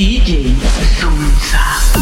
DJ Sunza.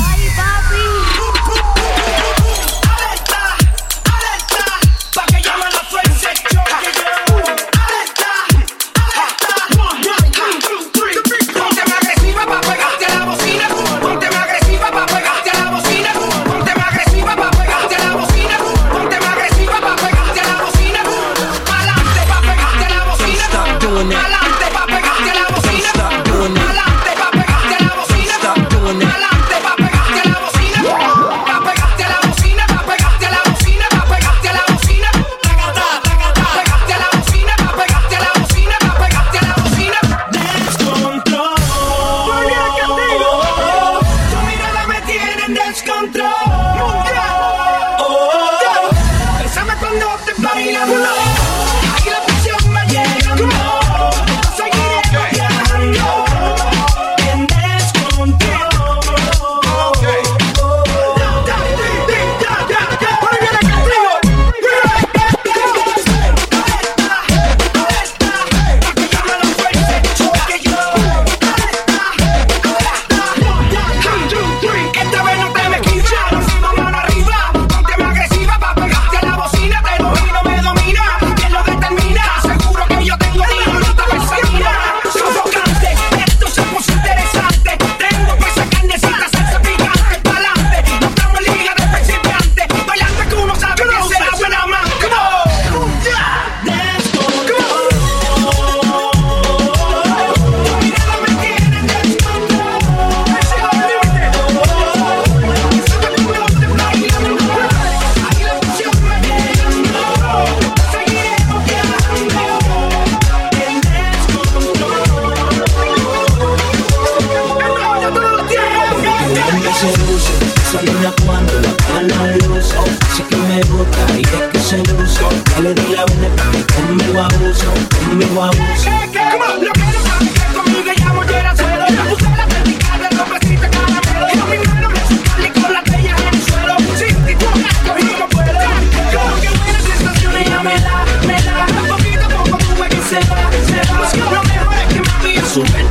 you.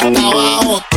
hasta abajo.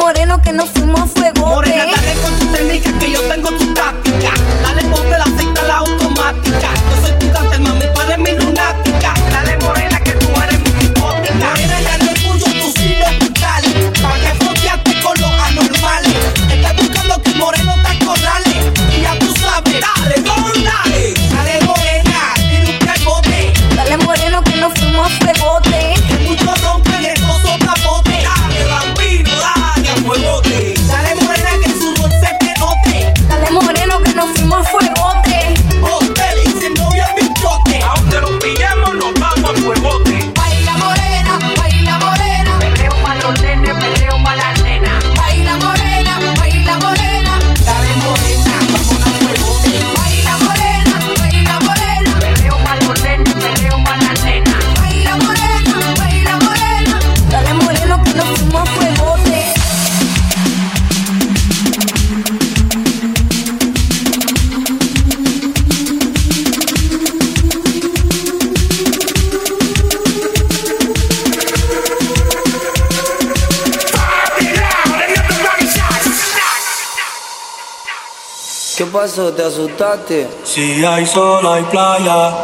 moreno que nos fuimos fuego. Morena, dale con tu técnica que yo tengo tu táctica. Dale, ponte la cinta la automática. Yo soy tu cantante, mamá. ¿Te asustaste? Si hay sol hay playa,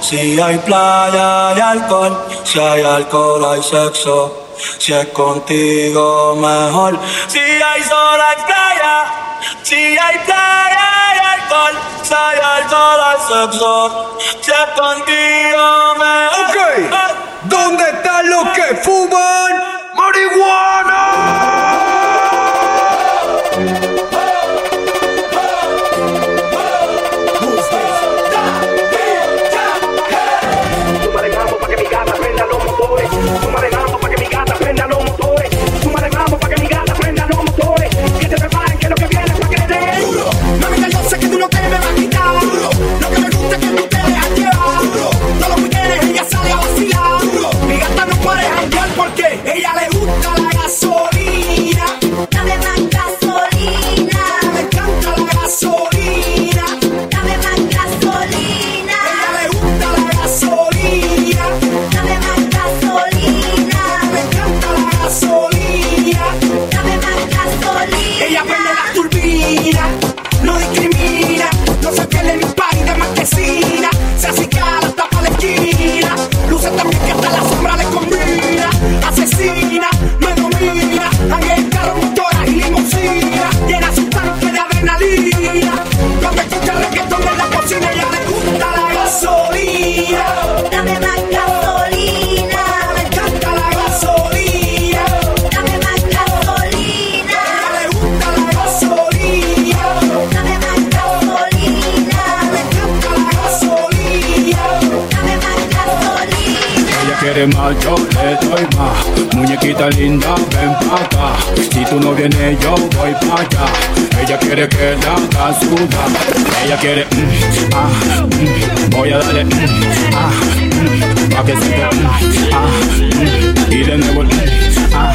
si hay playa hay alcohol, si hay alcohol hay sexo, si es contigo mejor. Si hay sol hay playa, si hay playa hay alcohol, si hay alcohol hay sexo, si es contigo mejor. Ok, ¿dónde están los que fuman marihuana? Yo le doy más. Muñequita linda, ven pa' acá. Si tú no vienes, yo voy pa' allá. Ella quiere que la haga. Ella quiere, mm, ah, mm, voy a darle, mm, ah, mm, pa' que se ah, mm, y de nuevo, ah,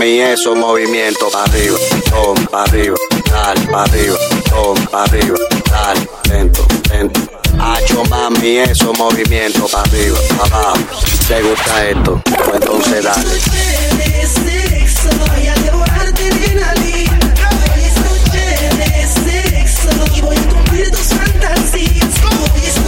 mami, eso movimiento pa' arriba, toma, pa' arriba, dale, pa' arriba, toma, pa' arriba, dale, lento, lento. Hacho mami, eso movimiento pa' arriba, abajo. ¿Te gusta esto? Pues entonces dale. voy a a cumplir tus fantasías. Voy